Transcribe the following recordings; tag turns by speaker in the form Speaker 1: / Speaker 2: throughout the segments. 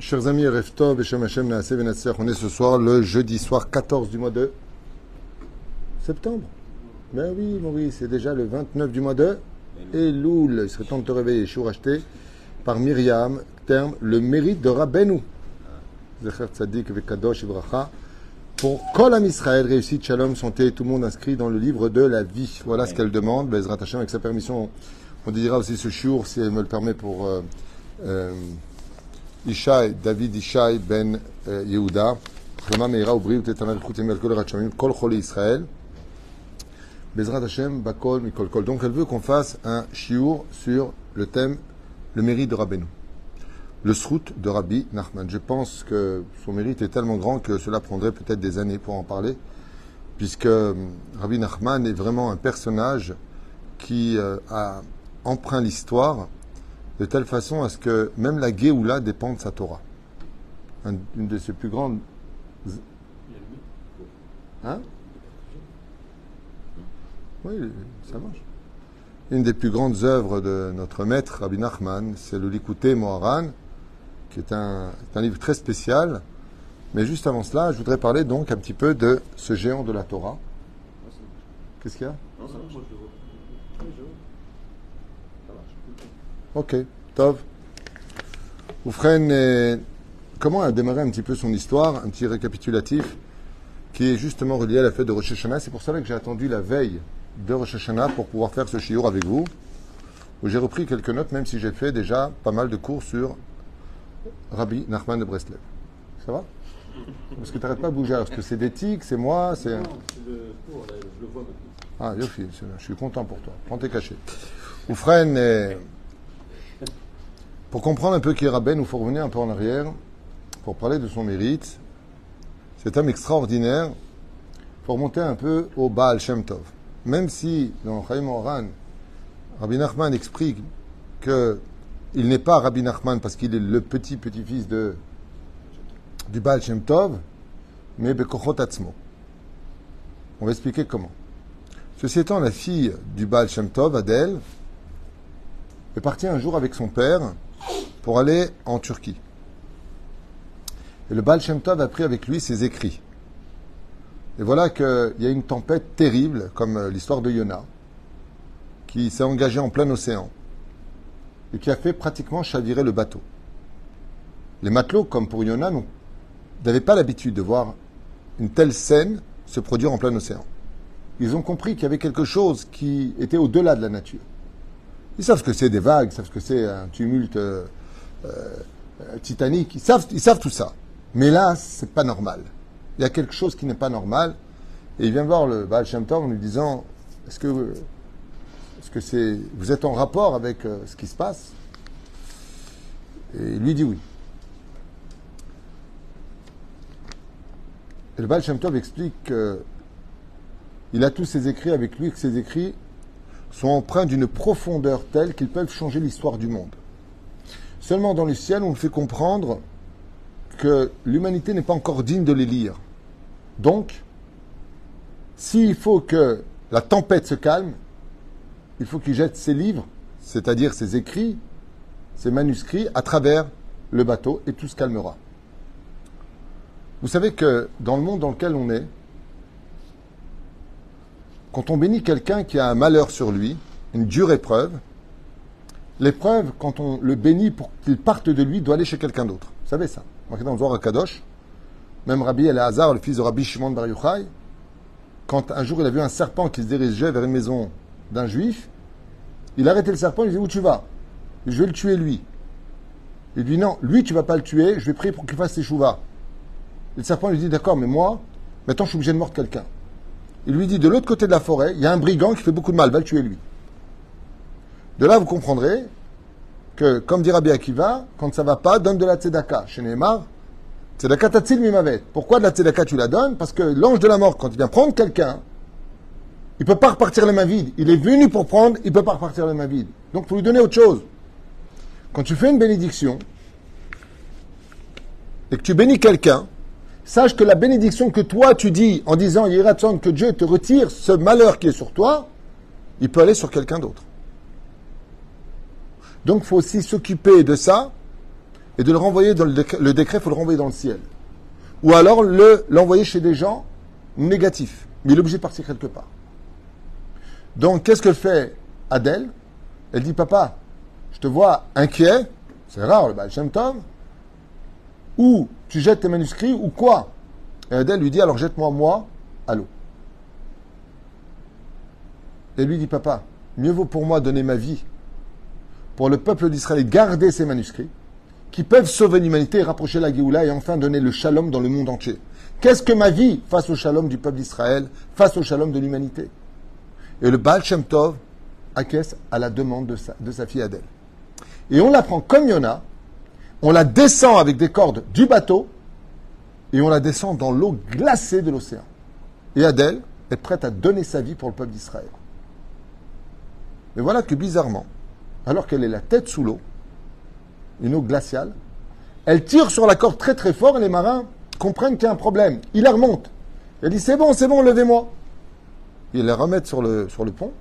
Speaker 1: Chers amis, Reftov, on est ce soir le jeudi soir 14 du mois de septembre. Ben oui, Maurice, c'est déjà le 29 du mois de Elul. Il serait temps de te réveiller. Je suis racheté par Myriam, terme le mérite de Rabbeinu. Zecher Tzadik Vekadosh Ibracha. Pour Kol Am Israël, réussite, Shalom, santé, tout le monde inscrit dans le livre de la vie. Voilà ce qu'elle demande. Bezrat Hashem, avec sa permission, on dira aussi ce jour, si elle me le permet, pour euh, euh, Donc elle veut qu'on fasse un shiur sur le thème, le mérite de Rabbeinu. Le srout de Rabbi Nachman. Je pense que son mérite est tellement grand que cela prendrait peut-être des années pour en parler, puisque euh, Rabbi Nachman est vraiment un personnage qui euh, a empreint l'histoire de telle façon à ce que même la Géoula dépend de sa Torah. Un- une de ses plus grandes. Hein Oui, ça marche. Une des plus grandes œuvres de notre maître, Rabbi Nachman, c'est le Likouté Moharan, qui est un livre très spécial. Mais juste avant cela, je voudrais parler donc un petit peu de ce géant de la Torah. Qu'est-ce qu'il y a? Ok, Tov. Oufren, euh, comment a démarré un petit peu son histoire, un petit récapitulatif, qui est justement relié à la fête de Rosh Hashanah? C'est pour cela que j'ai attendu la veille de Rosh Hashanah pour pouvoir faire ce shiur avec vous, où j'ai repris quelques notes, même si j'ai fait déjà pas mal de cours sur Rabbi Nachman de Breslev. Ça va? Parce que tu n'arrêtes pas de bouger. Est-ce que c'est des tics, c'est moi c'est... Ah, Yofi, c'est bien. je suis content pour toi. Prends tes cachets. Oufren, euh, pour comprendre un peu qui est Rabben, il faut revenir un peu en arrière pour parler de son mérite. Cet homme extraordinaire, il faut remonter un peu au Baal Shem Tov. Même si dans Chaim Oran, Rabbi Nachman explique que il n'est pas Rabbi Nachman parce qu'il est le petit-petit-fils de, du Baal Shem Tov, mais Bekochot Atzmo. On va expliquer comment. Ceci étant, la fille du Baal Shem Tov, Adèle, est partie un jour avec son père pour aller en Turquie. Et le Baal a pris avec lui ses écrits. Et voilà qu'il y a une tempête terrible, comme euh, l'histoire de Yona, qui s'est engagée en plein océan et qui a fait pratiquement chavirer le bateau. Les matelots, comme pour Yona, n'avaient pas l'habitude de voir une telle scène se produire en plein océan. Ils ont compris qu'il y avait quelque chose qui était au-delà de la nature. Ils savent ce que c'est des vagues, ils savent ce que c'est un tumulte euh, euh, titanique, ils savent, ils savent tout ça. Mais là, c'est pas normal. Il y a quelque chose qui n'est pas normal. Et il vient voir le Baal Shem Tov en lui disant Est-ce que, est-ce que c'est, vous êtes en rapport avec euh, ce qui se passe? Et il lui dit oui. Et le Baal Shem explique qu'il a tous ses écrits avec lui, que ses écrits sont empreints d'une profondeur telle qu'ils peuvent changer l'histoire du monde. Seulement dans le ciel, on le fait comprendre que l'humanité n'est pas encore digne de les lire. Donc, s'il faut que la tempête se calme, il faut qu'il jette ses livres, c'est-à-dire ses écrits, ses manuscrits, à travers le bateau et tout se calmera. Vous savez que dans le monde dans lequel on est, quand on bénit quelqu'un qui a un malheur sur lui, une dure épreuve, l'épreuve, quand on le bénit pour qu'il parte de lui, doit aller chez quelqu'un d'autre. Vous savez ça Marqué dans le Zohar Kadosh, même Rabbi Elazar, le fils de Rabbi Shimon Bar Yochai, quand un jour il a vu un serpent qui se dirigeait vers une maison d'un juif, il a arrêté le serpent, il dit Où tu vas? Je vais le tuer lui. Il dit Non, lui tu vas pas le tuer, je vais prier pour qu'il fasse ses chouvas. Le serpent lui dit D'accord, mais moi, maintenant je suis obligé de mordre quelqu'un. Il lui dit De l'autre côté de la forêt, il y a un brigand qui fait beaucoup de mal, va le tuer lui. De là, vous comprendrez que, comme dit Rabbi Akiva, quand ça va pas, donne de la tzedaka. Chez Neymar, tzedaka tatzil mimavet. Pourquoi de la tzedaka tu la donnes? Parce que l'ange de la mort, quand il vient prendre quelqu'un, il peut pas repartir les mains vides. Il est venu pour prendre, il peut pas repartir les mains vides. Donc, il faut lui donner autre chose. Quand tu fais une bénédiction et que tu bénis quelqu'un, sache que la bénédiction que toi tu dis en disant Yiratson, que Dieu te retire ce malheur qui est sur toi, il peut aller sur quelqu'un d'autre. Donc, il faut aussi s'occuper de ça et de le renvoyer dans le décret. Le décret, faut le renvoyer dans le ciel. Ou alors le, l'envoyer chez des gens négatifs. Mais il est obligé de partir quelque part. Donc, qu'est-ce que fait Adèle? Elle dit Papa, je te vois inquiet. C'est rare, le Baal Shem Tov. Ou tu jettes tes manuscrits, ou quoi? Et Adèle lui dit Alors jette-moi, moi, à l'eau. Et lui dit Papa, mieux vaut pour moi donner ma vie pour le peuple d'Israël garder ses manuscrits qui peuvent sauver l'humanité, rapprocher la Géoula et enfin donner le shalom dans le monde entier. Qu'est-ce que ma vie face au shalom du peuple d'Israël, face au shalom de l'humanité? Et le Baal Shem Tov acquiesce à la demande de sa, de sa fille Adèle. Et on la prend comme Yona, on la descend avec des cordes du bateau et on la descend dans l'eau glacée de l'océan. Et Adèle est prête à donner sa vie pour le peuple d'Israël. Mais voilà que bizarrement, alors qu'elle est la tête sous l'eau, une eau glaciale, elle tire sur la corde très très fort et les marins comprennent qu'il y a un problème. Ils la remontent. Elle dit c'est bon, c'est bon, levez-moi. Ils la remettent sur le, pont.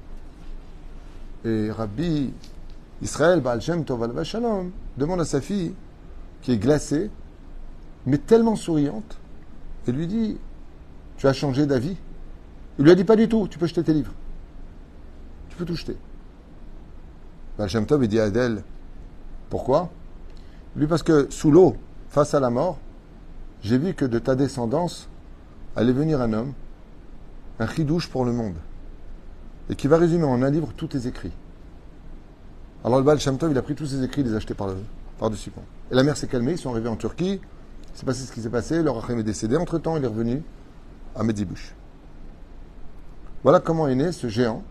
Speaker 1: Et Rabbi Israël Baal Shem demande à sa fille, qui est glacée, mais tellement souriante, et lui dit Tu as changé d'avis Il lui a dit Pas du tout, tu peux jeter tes livres. Tu peux tout jeter. Baal Shem Tov, il dit à Adèle Pourquoi? Lui, parce que sous l'eau, face à la mort, j'ai vu que de ta descendance allait venir un homme, un chidouche pour le monde, et qui va résumer en un livre tous tes écrits. Alors le Baal Shem Tov, il a pris tous ses écrits, il les a achetés par, par-dessus pont. Et la mer s'est calmée, ils sont arrivés en Turquie, c'est passé ce qui s'est passé, leur Achim est décédé, entre-temps il est revenu à Medibouche. Voilà comment est né ce géant.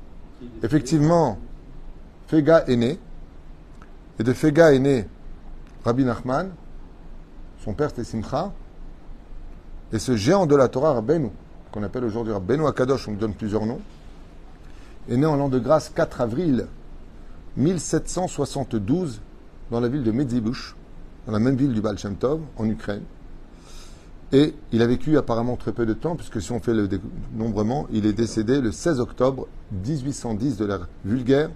Speaker 1: Effectivement, Fega est né, et de Fega est né Rabbi Nachman, son père c'était Simcha, et ce géant de la Torah, Rabbeinu, qu'on appelle aujourd'hui Rabbeinu Akadosh, on lui donne plusieurs noms, est né en l'an de grâce 4 avril 1772 dans la ville de Medzibush, dans la même ville du Baal en Ukraine. Et il a vécu apparemment très peu de temps, puisque si on fait le dénombrement, il est décédé le 16 octobre 1810 de l'ère vulgaire,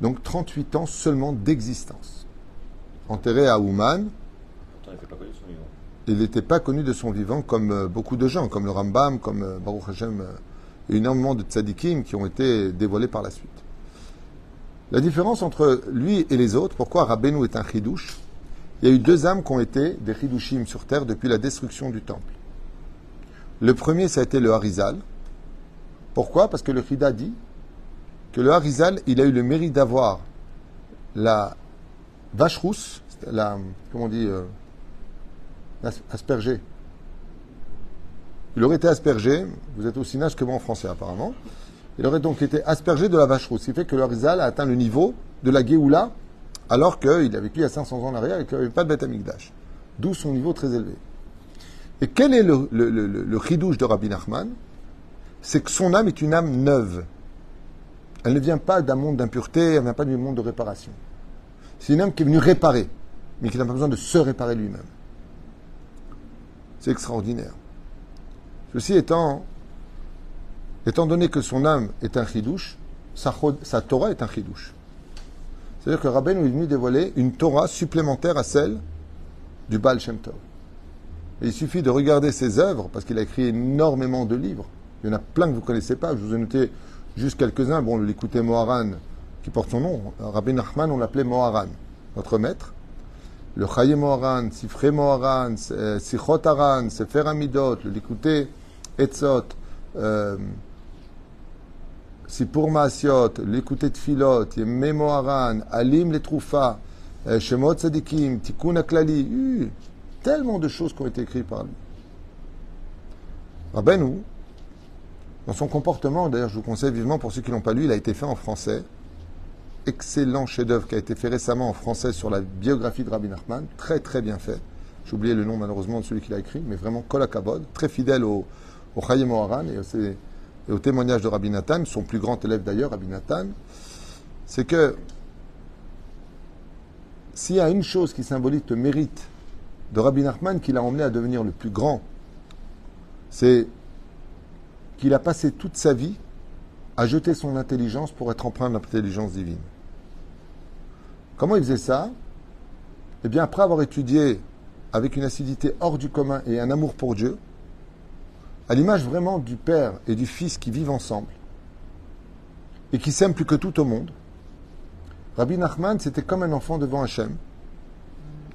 Speaker 1: donc 38 ans seulement d'existence. Enterré à Ouman. Il n'était pas connu de son vivant comme euh, beaucoup de gens, comme le Rambam, comme euh, Baruch Hashem, euh, et énormément de tzadikim qui ont été dévoilés par la suite. La différence entre lui et les autres, pourquoi Rabbeinu est un chidouche? Il y a eu deux âmes qui ont été des chidushim sur terre depuis la destruction du temple. Le premier, ça a été le Harizal. Pourquoi? Parce que le Chida dit que le Harizal, il a eu le mérite d'avoir la vache rousse, la, comment on dit, euh, aspergée. Il aurait été aspergé, vous êtes aussi nage que moi en français apparemment, il aurait donc été aspergé de la vache rousse, ce qui fait que le Harizal a atteint le niveau de la Géoula, alors qu'il a vécu à 500 ans en arrière et qu'il n'y avait pas de bête amigdash. D'où son niveau très élevé. Et quel est le, le, de Rabbi Nachman? C'est que son âme est une âme neuve. Elle ne vient pas d'un monde d'impureté, elle ne vient pas du monde de réparation. C'est une âme qui est venue réparer, mais qui n'a pas besoin de se réparer lui-même. C'est extraordinaire. Ceci étant, étant donné que son âme est un chidouche, sa, Torah est un chidouche. C'est-à-dire que Rabbeinu est venu dévoiler une Torah supplémentaire à celle du Baal Shem Tov. il suffit de regarder ses œuvres, parce qu'il a écrit énormément de livres. Il y en a plein que vous ne connaissez pas. Je vous ai noté juste quelques-uns. Bon, l'écouter Moharan, qui porte son nom. Rabbi Nachman, on l'appelait Moharan, notre maître. Le Chaye Moharan, Sifre Moharan, euh, Sichot Aran, Sefer Amidot, le Etzot, euh, Sipur Maasiot, Tfilot, Yemé Moharan, Alim les Troufa, euh, Shemot Sadikim, Tikkun Aklali, tellement de choses qui ont été écrites par lui. Rabbeinu, dans son comportement, d'ailleurs, je vous conseille vivement pour ceux qui l'ont pas lu, il a été fait en français. Excellent chef-d'œuvre qui a été fait récemment en français sur la biographie de Rabbi Nachman. Très, très bien fait. J'ai oublié le nom malheureusement de celui qui l'a écrit, mais vraiment Kolakabod, très fidèle au, au et, et, au témoignage de Rabbi Nathan, son plus grand élève d'ailleurs, Rabbi Nathan. C'est que s'il y a une chose qui symbolise le mérite de Rabbi Nachman qui l'a emmené à devenir le plus grand, c'est qu'il a passé toute sa vie à jeter son intelligence pour être empreint de l'intelligence divine. Comment il faisait ça? Eh bien, après avoir étudié avec une acidité hors du commun et un amour pour Dieu, à l'image vraiment du Père et du Fils qui vivent ensemble et qui s'aiment plus que tout au monde, Rabbi Nachman, c'était comme un enfant devant Hachem,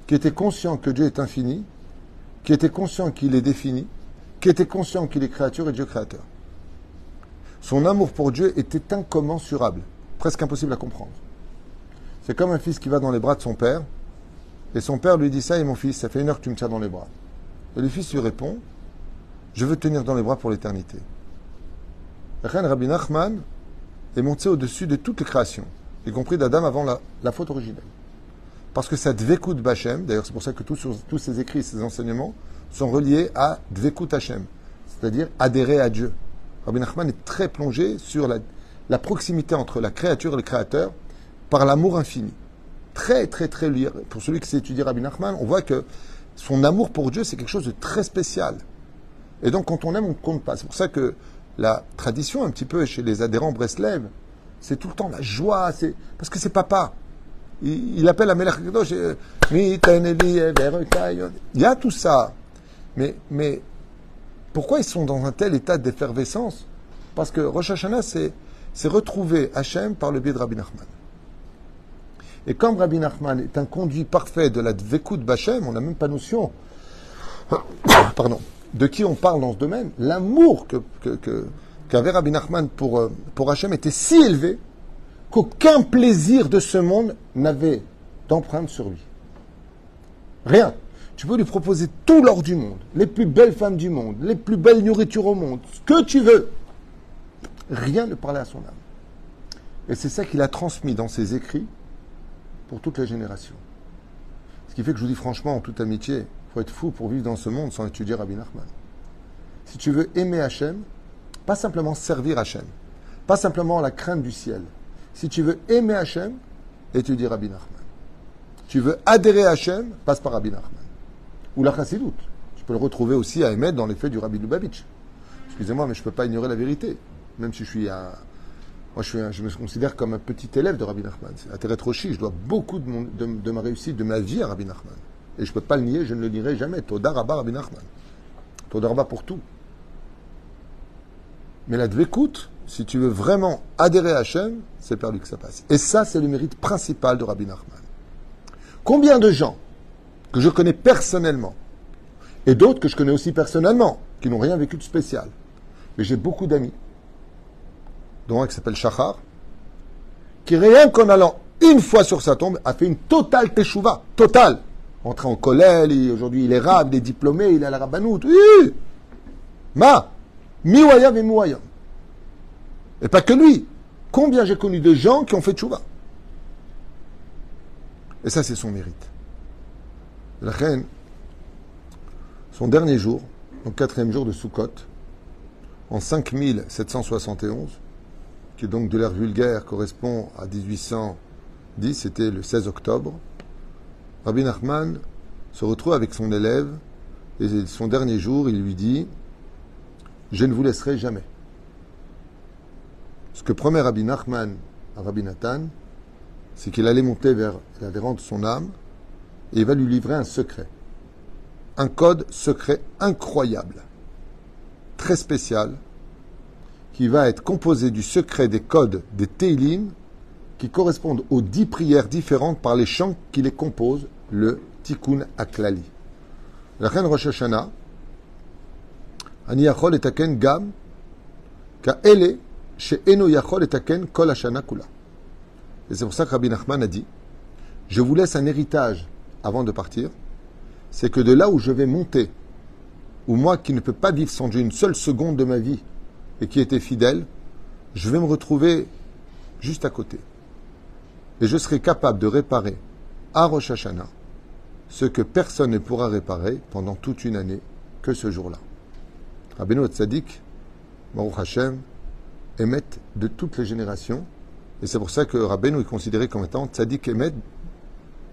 Speaker 1: qui était conscient que Dieu est infini, qui était conscient qu'il est défini, qui était conscient qu'il est créature et Dieu créateur. Son amour pour Dieu était incommensurable, presque impossible à comprendre. C'est comme un fils qui va dans les bras de son père, et son père lui dit ça, et mon fils, ça fait une heure que tu me tiens dans les bras. Et le fils lui répond, je veux tenir dans les bras pour l'éternité. Rabbi Nachman est monté au-dessus de toutes les créations y compris d'Adam avant la, faute originelle. Parce que cette Dvekut Bachem, d'ailleurs c'est pour ça que tous, ces écrits, ces enseignements sont reliés à Dvekut Hashem, c'est-à-dire adhérer à Dieu. Rabbi Nachman est très plongé sur la, proximité entre la créature et le créateur par l'amour infini. Très, très, très lié. Pour celui qui sait étudier Rabbi Nachman, on voit que son amour pour Dieu, c'est quelque chose de très spécial. Et donc, quand on aime, on ne compte pas. C'est pour ça que la tradition, un petit peu chez les adhérents Breslev, c'est tout le temps la joie, c'est parce que c'est papa. Il, appelle à Melech Il y a tout ça. Mais, mais pourquoi ils sont dans un tel état d'effervescence? Parce que Rosh Hashanah, c'est, c'est retrouver Hachem par le biais de Rabbi Nachman. Et comme Rabbi Nachman est un conduit parfait de la Dvekut Bachem, on n'a même pas notion pardon, de qui on parle dans ce domaine. L'amour qu'avait Rabbi Nachman pour, euh, pour Hachem était si élevé qu'aucun plaisir de ce monde n'avait d'empreinte sur lui. Rien. Tu peux lui proposer tout l'or du monde, les plus belles femmes du monde, les plus belles nourritures au monde, ce que tu veux. Rien ne parlait à son âme. Et c'est ça qu'il a transmis dans ses écrits pour toutes les générations. Ce qui fait que je vous dis franchement, en toute amitié, il faut être fou pour vivre dans ce monde sans étudier Rabbi Nachman. Si tu veux aimer Hachem, pas simplement servir Hachem. Pas simplement la crainte du ciel. Si tu veux aimer Hachem, étudie Rabbi Nachman. Tu veux adhérer à Hachem, passe par Rabbi Nachman. Ou la Chassidoute. Tu peux le retrouver aussi à émettre dans les faits du Rabbi Lubavitch. Excusez-moi, mais je ne peux pas ignorer la vérité. Même si je suis un. Moi, je, suis je me considère comme un petit élève de Rabbi Nachman. C'est intérêt trop Je dois beaucoup de, mon, de, ma réussite, de ma vie à Rabbi Nachman. Et je ne peux pas le nier, je ne le nierai jamais. Todar Rabba Rabbi Nachman. Todar Rabba pour tout. Mais la dvécoute, si tu veux vraiment adhérer à Hachem, c'est perdu que ça passe. Et ça, c'est le mérite principal de Rabbi Nachman. Combien de gens que je connais personnellement, et d'autres que je connais aussi personnellement, qui n'ont rien vécu de spécial, mais j'ai beaucoup d'amis, dont un qui s'appelle Shachar, qui rien qu'en allant une fois sur sa tombe, a fait une totale teshuva, totale. Entré en collège, aujourd'hui il est rab, il est diplômé, il est à la rabbanout. Oui Ma Miwayam et Mouayam. Et pas que lui. Combien j'ai connu de gens qui ont fait tchouva Et ça, c'est son mérite. La reine, son dernier jour, au quatrième jour de Sukkot, en 5771, qui donc de l'ère vulgaire, correspond à 1810, c'était le 16 octobre, Rabbi Nachman se retrouve avec son élève, et son dernier jour, il lui dit je ne vous laisserai jamais. Ce que promet Rabbi Nachman à Rabbi Nathan, c'est qu'il allait monter vers la vérande de son âme et il va lui livrer un secret. Un code secret incroyable, très spécial, qui va être composé du secret des codes des Teilim qui correspondent aux dix prières différentes par les chants qui les composent, le Tikkun Aklali. La reine Rosh Hashanah, et c'est pour ça que Rabbi Nachman a dit Je vous laisse un héritage avant de partir. C'est que de là où je vais monter, ou moi qui ne peux pas vivre sans Dieu une seule seconde de ma vie et qui était fidèle, je vais me retrouver juste à côté. Et je serai capable de réparer à Rosh Hashanah ce que personne ne pourra réparer pendant toute une année que ce jour-là. Rabbeinu Tzadik, Baruch Hashem, émet de toutes les générations. Et c'est pour ça que Rabbeinu est considéré comme étant Tzadik émet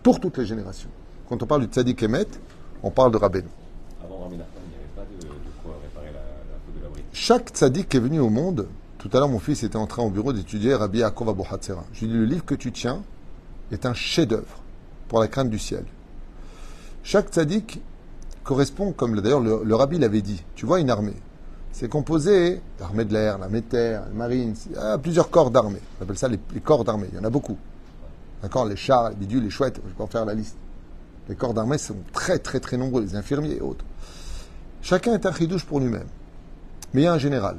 Speaker 1: pour toutes les générations. Quand on parle du Tzadik émet, on parle de Rabbeinu. Avant Rabbi il n'y avait pas de, quoi réparer la, la de l'abri. Chaque Tzadik qui est venu au monde, tout à l'heure mon fils était en train au bureau d'étudier Rabbi Yaakov Abu Je lui ai dit, le livre que tu tiens est un chef-d'œuvre pour la crainte du ciel. Chaque tzaddik correspond, comme d'ailleurs le, le rabbi l'avait dit, tu vois une armée. C'est composé l'armée de l'air, l'armée de terre, la marine, ah, plusieurs corps d'armée. On appelle ça les, les corps d'armée, il y en a beaucoup. D'accord Les chars, les bidules, les chouettes, je peux en faire la liste. Les corps d'armée sont très très très nombreux, les infirmiers et autres. Chacun est un chidouche pour lui-même. Mais il y a un général.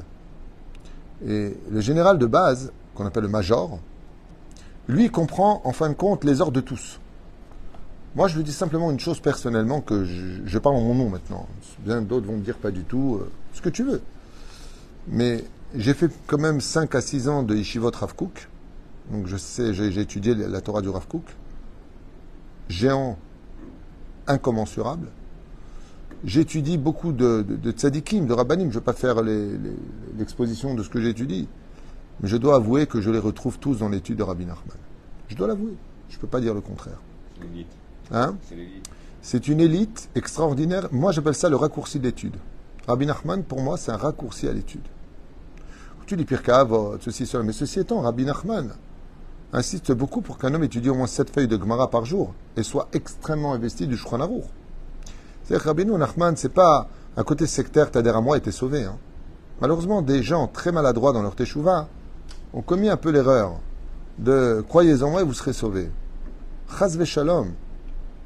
Speaker 1: Et le général de base, qu'on appelle le major, lui comprend en fin de compte les ordres de tous. Moi, je lui dis simplement une chose personnellement que je, je parle en mon nom maintenant. Bien d'autres vont me dire pas du tout euh, ce que tu veux. Mais j'ai fait quand même 5 à 6 ans de Yeshivot Rav Kook. Donc je sais, j'ai étudié la Torah du Rav Kook. Géant incommensurable. J'étudie beaucoup de, de, de tzadikim, de rabbanim. Je ne veux pas faire l'exposition de ce que j'étudie. Mais je dois avouer que je les retrouve tous dans l'étude de Rabbi Nachman. Je dois l'avouer. Je ne peux pas dire le contraire.
Speaker 2: C'est l'élite.
Speaker 1: Hein
Speaker 2: C'est
Speaker 1: une élite extraordinaire. Moi, j'appelle ça le raccourci de l'étude. Rabbi Nachman, pour moi, c'est un raccourci à l'étude. Tu dis Pirkei Avot, ceci, cela. Mais ceci étant, Rabbi Nachman insiste beaucoup pour qu'un homme étudie au moins sept feuilles de Gemara par jour et soit extrêmement investi du Shulchan. C'est-à-dire que Rabbi Nachman, c'est pas un côté sectaire, t'adhères à moi et t'es sauvé. hein. Malheureusement, des gens très maladroits dans leur teshuva ont commis un peu l'erreur de croyez en moi et vous serez sauvés. Chaz shalom.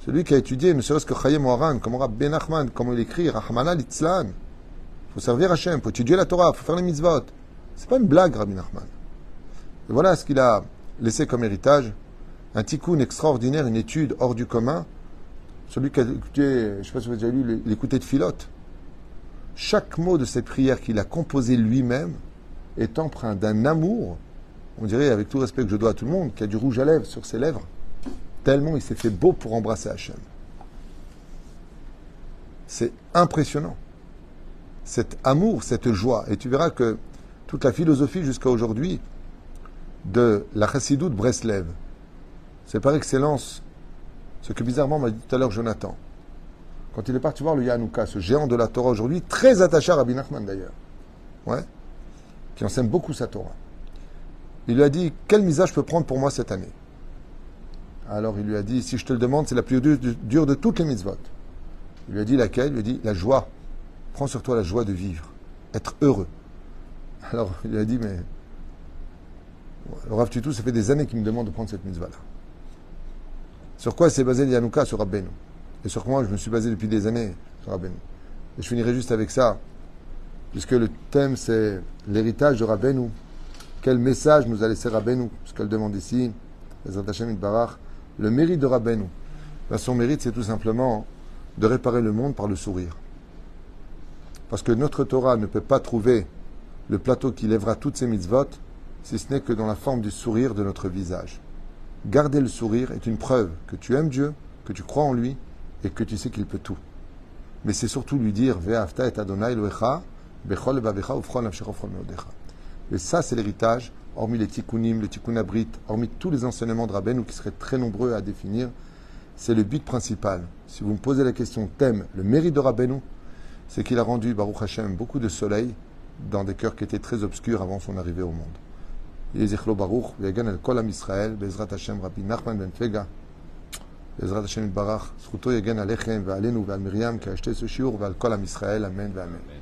Speaker 1: Celui qui a étudié, serait-ce que Chayem Moharan, comment Rabbi Ben Nachman, comment il écrit, Rahmana Litzlan. Faut servir Hachem, faut étudier la Torah, faut faire les mitzvot. C'est pas une blague, Rabbi Nachman. Et voilà ce qu'il a laissé comme héritage. Un tikkun extraordinaire, une étude hors du commun. Celui qui a écouté, je ne sais pas si vous avez déjà lu l'écouté de Philote. Chaque mot de cette prière qu'il a composé lui-même est empreint d'un amour, on dirait avec tout respect que je dois à tout le monde, qui a du rouge à lèvres sur ses lèvres, tellement il s'est fait beau pour embrasser Hachem. C'est impressionnant. Cet amour, cette joie. Et tu verras que toute la philosophie jusqu'à aujourd'hui de la chassidoute Breslev, c'est par excellence ce que bizarrement m'a dit tout à l'heure Jonathan. Quand il est parti voir le Yanouka, ce géant de la Torah aujourd'hui, très attaché à Rabbi Nachman d'ailleurs, ouais, qui enseigne beaucoup sa Torah. Il lui a dit Quel misage je peux prendre pour moi cette année? Alors il lui a dit Si je te le demande, c'est la plus dure, dure de toutes les mitzvot. Il lui a dit laquelle? Il lui a dit La joie. Prends sur toi la joie de vivre, être heureux. Alors il lui a dit Mais. Le Rav Tutu, ça fait des années qu'il me demande de prendre cette mitzvah-là. Sur quoi s'est basé Yanouka Sur Rabbeinu? Et sur quoi je me suis basé depuis des années sur Rabbeinu? Et je finirai juste avec ça, puisque le thème c'est l'héritage de Rabbeinu. Quel message nous a laissé Rabbeinu? Ce qu'elle demande ici, le mérite de Rabbeinu. Ben, son mérite, c'est tout simplement de réparer le monde par le sourire. Parce que notre Torah ne peut pas trouver le plateau qui lèvera toutes ses mitzvot si ce n'est que dans la forme du sourire de notre visage. Garder le sourire est une preuve que tu aimes Dieu, que tu crois en lui et que tu sais qu'il peut tout. Mais c'est surtout lui dire Ve'afta et Adonai Elohecha, bechol nafshecha ufchol meodecha. Et ça, c'est l'héritage, hormis les tikkunim, les tikkun abrit, hormis tous les enseignements de Rabbeinu qui seraient très nombreux à définir, c'est le but principal. Si vous me posez la question thème, le mérite de Rabbeinu, c'est qu'il a rendu, Baruch Hashem, beaucoup de soleil dans des cœurs qui étaient très obscurs avant son arrivée au monde. Yezichlo Baruch, Vegan el Kol Am Israël, Bezrat Hashem, Rabbi Nachman ben Fega, Bezrat Hashem Barach, זכותו יגן עליכם ועלינו ועל מרים, כי אשתי שיעור ועל כל עם ישראל, אמן ואמן.
Speaker 2: Amen.